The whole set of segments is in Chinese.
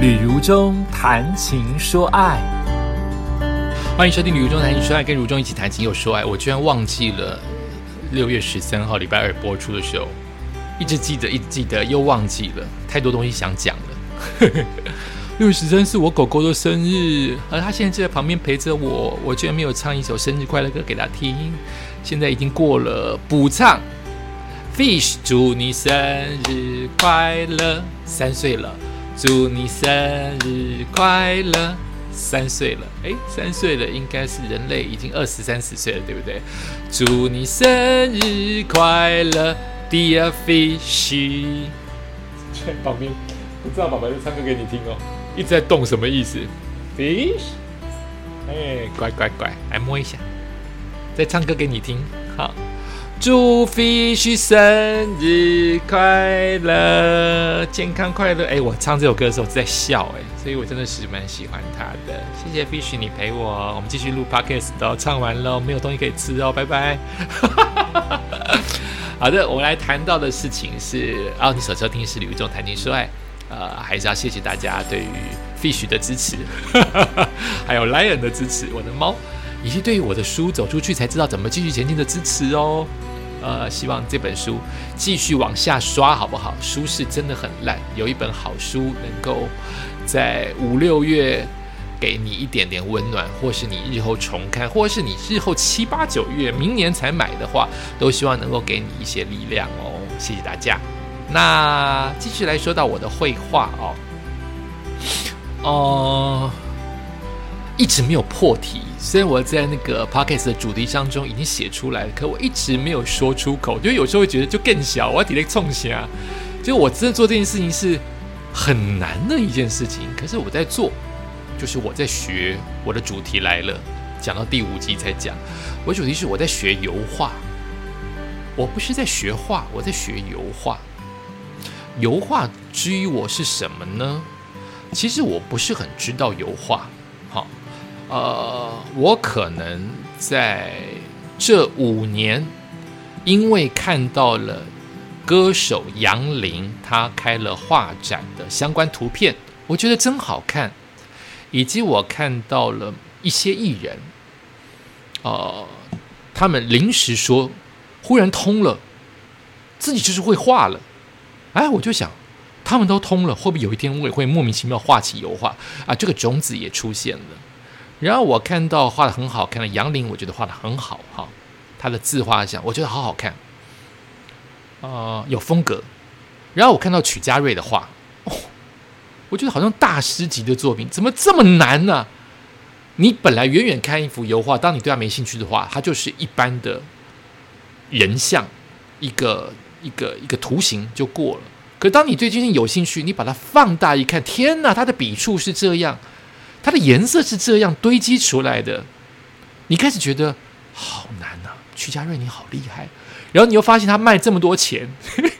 旅如中谈情说爱，欢迎收听《旅如中谈情说爱》，跟如中一起谈情又说爱。我居然忘记了六月十三号礼拜二播出的时候，一直记得，一直记得，又忘记了，太多东西想讲了。六月十三是我狗狗的生日，而它现在就在旁边陪着我，我居然没有唱一首生日快乐歌给它听。现在已经过了，补唱。Fish，祝你生日快乐，三岁了。祝你生日快乐！三岁了，哎，三岁了，应该是人类已经二十三十岁了，对不对？祝你生日快乐，Dear Fish。在旁边，不知道宝宝在唱歌给你听哦，一直在动，什么意思？Fish，哎，乖乖乖，来摸一下，再唱歌给你听，好。祝 Fish 生日快乐，健康快乐。哎，我唱这首歌的时候在笑，哎，所以我真的是蛮喜欢他的。谢谢 Fish，你陪我，我们继续录 Podcast 哦。唱完了，没有东西可以吃哦，拜拜。好的，我们来谈到的事情是，哦，你所收听是李宇中谈情说爱，呃，还是要谢谢大家对于 Fish 的支持，还有 Lion 的支持，我的猫，以及对于我的书走出去才知道怎么继续前进的支持哦。呃，希望这本书继续往下刷，好不好？书是真的很烂，有一本好书能够在五六月给你一点点温暖，或是你日后重看，或是你日后七八九月明年才买的话，都希望能够给你一些力量哦。谢谢大家。那继续来说到我的绘画哦，哦。一直没有破题，虽然我在那个 podcast 的主题当中已经写出来了，可我一直没有说出口，因为有时候会觉得就更小，我要提那个冲下。就我真的做这件事情是很难的一件事情，可是我在做，就是我在学。我的主题来了，讲到第五集才讲。我主题是我在学油画，我不是在学画，我在学油画。油画至于我是什么呢？其实我不是很知道油画，呃，我可能在这五年，因为看到了歌手杨林他开了画展的相关图片，我觉得真好看，以及我看到了一些艺人，呃，他们临时说忽然通了，自己就是会画了，哎，我就想他们都通了，会不会有一天我也会莫名其妙画起油画啊？这个种子也出现了。然后我看到画的很好看的杨林，我觉得画的很好哈，他的字画像我觉得好好看，啊，有风格。然后我看到曲家瑞的画，哦，我觉得好像大师级的作品，怎么这么难呢？你本来远远看一幅油画，当你对他没兴趣的话，它就是一般的人像，一个一个一个图形就过了。可当你对这件有兴趣，你把它放大一看，天哪，他的笔触是这样。它的颜色是这样堆积出来的，你开始觉得好难呐。曲家瑞你好厉害，然后你又发现他卖这么多钱，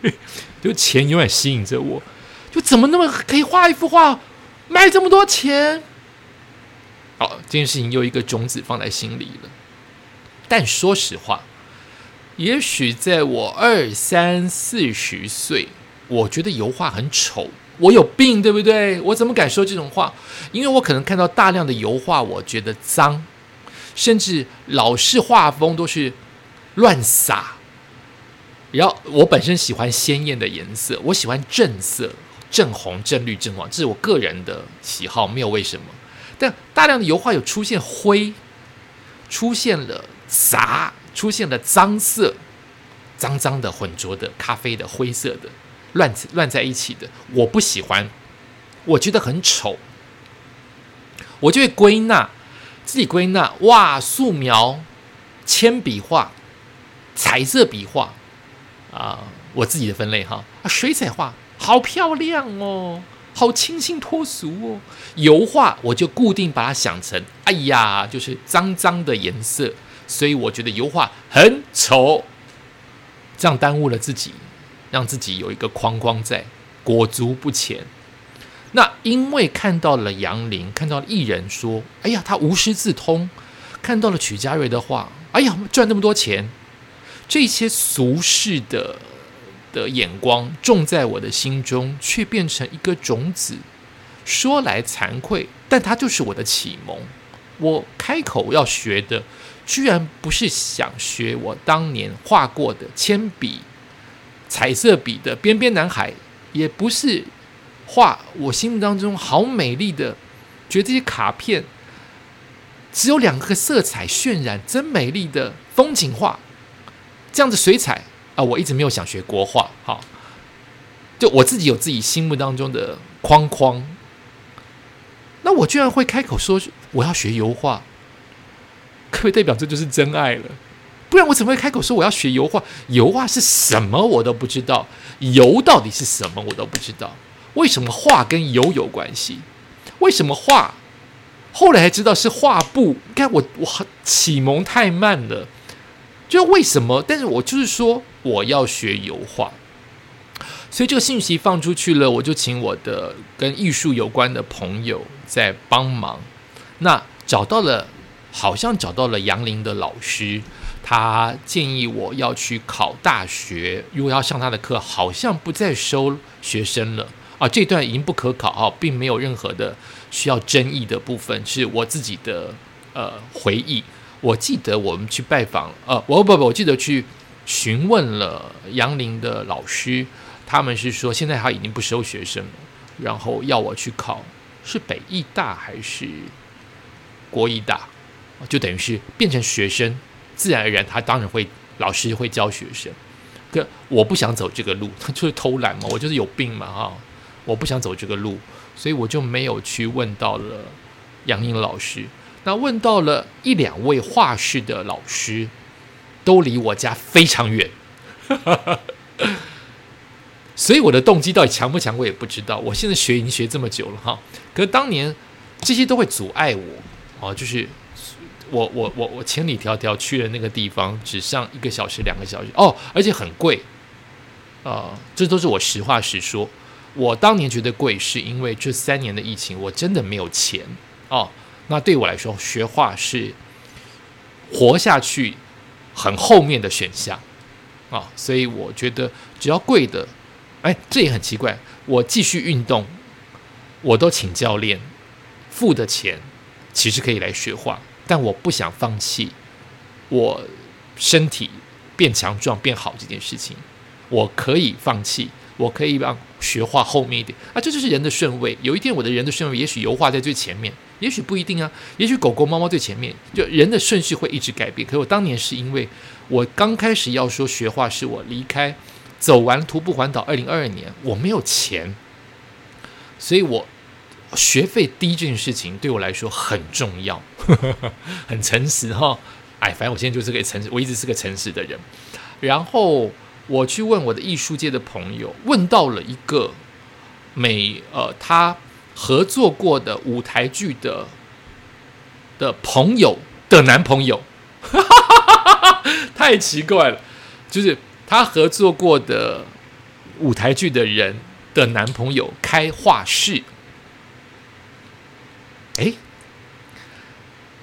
就钱永远吸引着我，就怎么那么可以画一幅画卖这么多钱？好，这件事情又一个种子放在心里了。但说实话，也许在我二三四十岁，我觉得油画很丑。我有病，对不对？我怎么敢说这种话？因为我可能看到大量的油画，我觉得脏，甚至老式画风都是乱撒。然后我本身喜欢鲜艳的颜色，我喜欢正色，正红、正绿、正黄，这是我个人的喜好，没有为什么。但大量的油画有出现灰，出现了杂，出现了脏色，脏脏的、混浊的、咖啡的、灰色的。乱乱在一起的，我不喜欢，我觉得很丑，我就会归纳自己归纳哇，素描、铅笔画、彩色笔画啊，我自己的分类哈。啊，水彩画好漂亮哦，好清新脱俗哦，油画我就固定把它想成哎呀，就是脏脏的颜色，所以我觉得油画很丑，这样耽误了自己。让自己有一个框框在，裹足不前。那因为看到了杨林，看到了艺人说：“哎呀，他无师自通。”看到了曲家瑞的话：“哎呀，赚那么多钱。”这些俗世的的眼光种在我的心中，却变成一个种子，说来惭愧，但它就是我的启蒙。我开口要学的，居然不是想学我当年画过的铅笔、彩色笔的边边男孩，也不是画我心目当中好美丽的，觉得这些卡片只有两个色彩渲染真美丽的风景画，这样的水彩啊，我一直没有想学国画。好，就我自己有自己心目当中的框框。那我居然会开口说我要学油画，可不可以代表这就是真爱了？不然我怎么会开口说我要学油画？油画是什么我都不知道，油到底是什么我都不知道。为什么画跟油有关系？为什么画？后来才知道是画布。你看我我启蒙太慢了，就为什么？但是我就是说我要学油画。所以这个信息放出去了，我就请我的跟艺术有关的朋友在帮忙。那找到了，好像找到了杨林的老师，他建议我要去考大学。如果要上他的课，好像不再收学生了啊。这段已经不可考啊，并没有任何的需要争议的部分，是我自己的呃回忆。我记得我们去拜访，呃，我不不，我记得去询问了杨林的老师。他们是说，现在他已经不收学生了，然后要我去考，是北艺大还是国艺大？就等于是变成学生，自然而然他当然会老师会教学生。可我不想走这个路，他 就是偷懒嘛，我就是有病嘛哈！我不想走这个路，所以我就没有去问到了杨英老师。那问到了一两位画室的老师，都离我家非常远。所以我的动机到底强不强，我也不知道。我现在学已经学这么久了哈，可是当年这些都会阻碍我哦，就是我我我我千里迢迢去了那个地方，只上一个小时两个小时哦，而且很贵啊，这都是我实话实说。我当年觉得贵，是因为这三年的疫情，我真的没有钱哦。那对我来说，学画是活下去很后面的选项啊，所以我觉得只要贵的。哎，这也很奇怪。我继续运动，我都请教练付的钱，其实可以来学画，但我不想放弃我身体变强壮变好这件事情。我可以放弃，我可以让学画后面一点啊，这就是人的顺位。有一天我的人的顺位，也许油画在最前面，也许不一定啊，也许狗狗猫猫最前面。就人的顺序会一直改变。可我当年是因为我刚开始要说学画，是我离开。走完徒步环岛，二零二二年我没有钱，所以我学费低这件事情对我来说很重要，很诚实哈。哎，反正我现在就是个诚实，我一直是个诚实的人。然后我去问我的艺术界的朋友，问到了一个美呃他合作过的舞台剧的的朋友的男朋友，太奇怪了，就是。他合作过的舞台剧的人的男朋友 开画室，哎，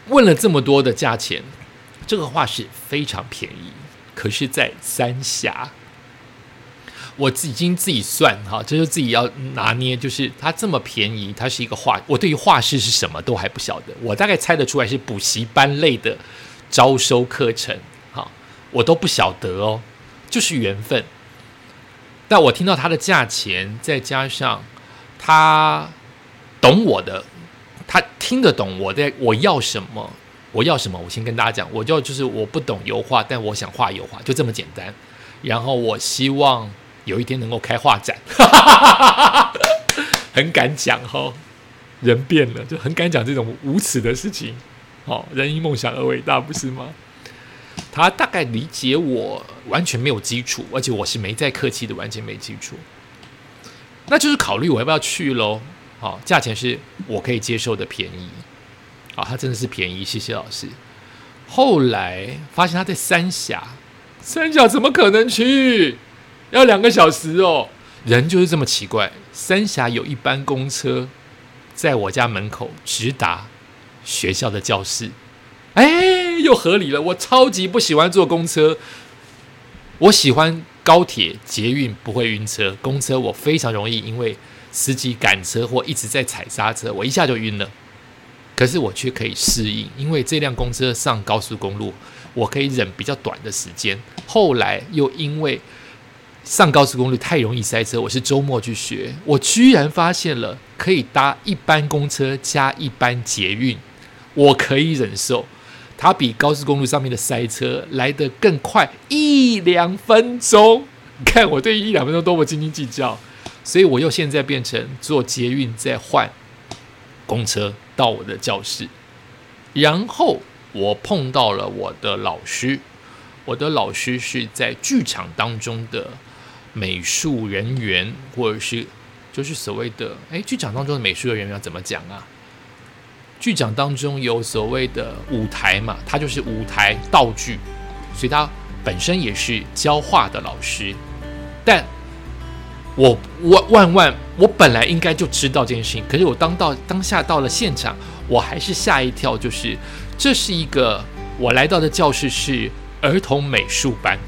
问了这么多的价钱，这个画室非常便宜，可是，在三峡，我已经自己算哈，这就自己要拿捏，就是它这么便宜，它是一个画，我对于画室是什么都还不晓得，我大概猜得出来是补习班类的招收课程，哈，我都不晓得哦。就是缘分，但我听到他的价钱，再加上他懂我的，他听得懂我在我要什么，我要什么，我先跟大家讲，我就就是我不懂油画，但我想画油画，就这么简单。然后我希望有一天能够开画展，很敢讲哈，人变了，就很敢讲这种无耻的事情。哦，人因梦想而伟大，不是吗？他大概理解我完全没有基础，而且我是没再客气的，完全没基础。那就是考虑我要不要去喽。好，价钱是我可以接受的便宜。啊，他真的是便宜，谢谢老师。后来发现他在三峡，三峡怎么可能去？要两个小时哦。人就是这么奇怪。三峡有一班公车在我家门口直达学校的教室。哎，又合理了。我超级不喜欢坐公车，我喜欢高铁、捷运不会晕车，公车我非常容易因为司机赶车或一直在踩刹车，我一下就晕了。可是我却可以适应，因为这辆公车上高速公路，我可以忍比较短的时间。后来又因为上高速公路太容易塞车，我是周末去学，我居然发现了可以搭一班公车加一班捷运，我可以忍受。它比高速公路上面的塞车来得更快一两分钟。看我对一两分钟多么斤斤计较，所以我又现在变成坐捷运再换公车。到我的教室，然后我碰到了我的老师。我的老师是在剧场当中的美术人员，或者是就是所谓的哎，剧场当中的美术人员要怎么讲啊？剧场当中有所谓的舞台嘛，他就是舞台道具，所以他本身也是教画的老师，但。我万万万，我本来应该就知道这件事情，可是我当到当下到了现场，我还是吓一跳，就是这是一个我来到的教室是儿童美术班，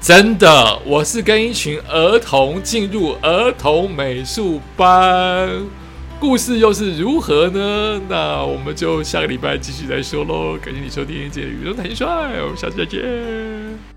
真的，我是跟一群儿童进入儿童美术班，故事又是如何呢？那我们就下个礼拜继续再说喽。感谢你收听《今天的雨中谈帅》，我们下次再见。